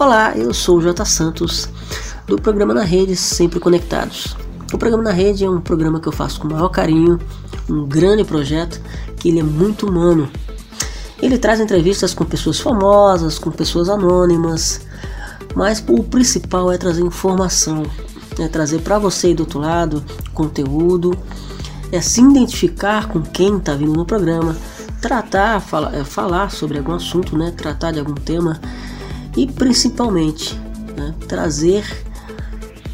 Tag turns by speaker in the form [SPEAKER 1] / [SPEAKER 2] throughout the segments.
[SPEAKER 1] Olá, eu sou o J Santos do programa na rede Sempre Conectados. O programa na rede é um programa que eu faço com o maior carinho, um grande projeto que ele é muito humano. Ele traz entrevistas com pessoas famosas, com pessoas anônimas, mas o principal é trazer informação, é trazer para você do outro lado conteúdo, é se identificar com quem está vindo no programa, tratar, fala, é, falar sobre algum assunto, né, tratar de algum tema e principalmente né, trazer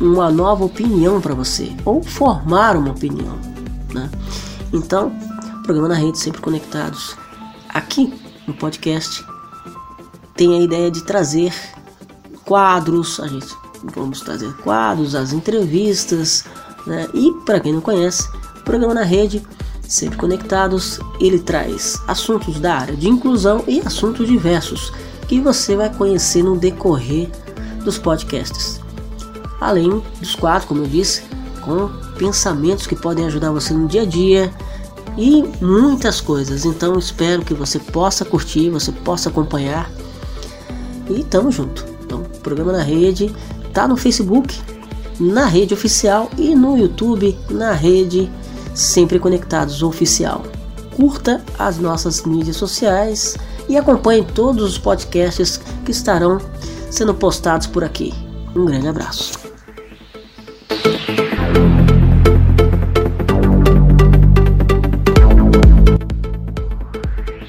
[SPEAKER 1] uma nova opinião para você ou formar uma opinião. Né? Então, programa na rede sempre conectados. Aqui no podcast tem a ideia de trazer quadros, a gente vamos trazer quadros, as entrevistas, né? E para quem não conhece, programa na rede sempre conectados, ele traz assuntos da área de inclusão e assuntos diversos que você vai conhecer no decorrer dos podcasts. Além dos quatro, como eu disse, com pensamentos que podem ajudar você no dia a dia e muitas coisas. Então espero que você possa curtir, você possa acompanhar. E tamo junto. Então, programa na rede tá no Facebook, na rede oficial e no YouTube, na rede Sempre Conectados Oficial. Curta as nossas mídias sociais e acompanhe todos os podcasts que estarão sendo postados por aqui. Um grande abraço.